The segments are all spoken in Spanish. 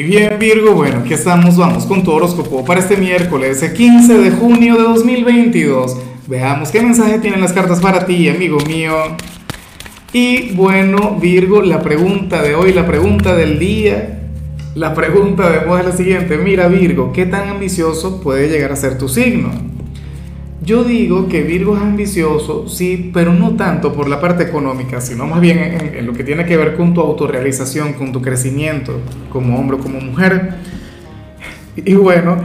Y bien Virgo, bueno, aquí estamos, vamos con tu horóscopo para este miércoles 15 de junio de 2022. Veamos qué mensaje tienen las cartas para ti, amigo mío. Y bueno, Virgo, la pregunta de hoy, la pregunta del día, la pregunta de moda es la siguiente. Mira Virgo, ¿qué tan ambicioso puede llegar a ser tu signo? Yo digo que Virgo es ambicioso, sí, pero no tanto por la parte económica, sino más bien en, lo que tiene que ver con tu autorrealización, con tu crecimiento como hombre como mujer. Y bueno,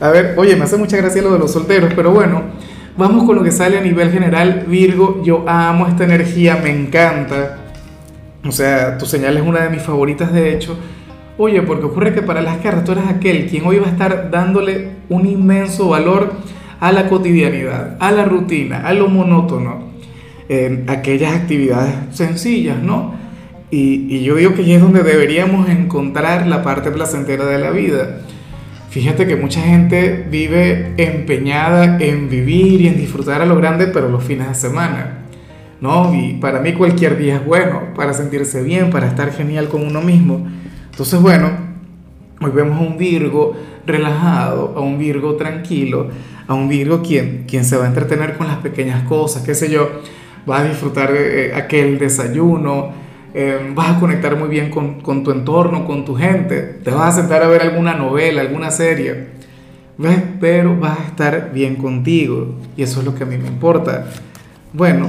a ver, oye, me hace mucha gracia lo de los solteros, pero bueno, vamos con lo que sale a nivel general. Virgo, yo amo esta energía, me encanta. O sea, tu señal es una de mis favoritas, de hecho. Oye, porque ocurre que para las cartas tú eres aquel quien hoy va a estar dándole un inmenso valor a la cotidianidad, a la rutina, a lo monótono, en aquellas actividades sencillas, ¿no? Y, yo digo que ahí es donde deberíamos encontrar la parte placentera de la vida. Fíjate que mucha gente vive empeñada en vivir y en disfrutar a lo grande, pero los fines de semana, ¿no? Y para mí cualquier día es bueno, para sentirse bien, para estar genial con uno mismo. Entonces, bueno, hoy vemos a un Virgo relajado, a un Virgo tranquilo, a un Virgo quien, quien se va a entretener con las pequeñas cosas, qué sé yo, va a disfrutar eh, aquel desayuno, eh, vas a conectar muy bien con, con, tu entorno, con tu gente, te vas a sentar a ver alguna novela, alguna serie, ¿ves? Pero vas a estar bien contigo y eso es lo que a mí me importa. Bueno,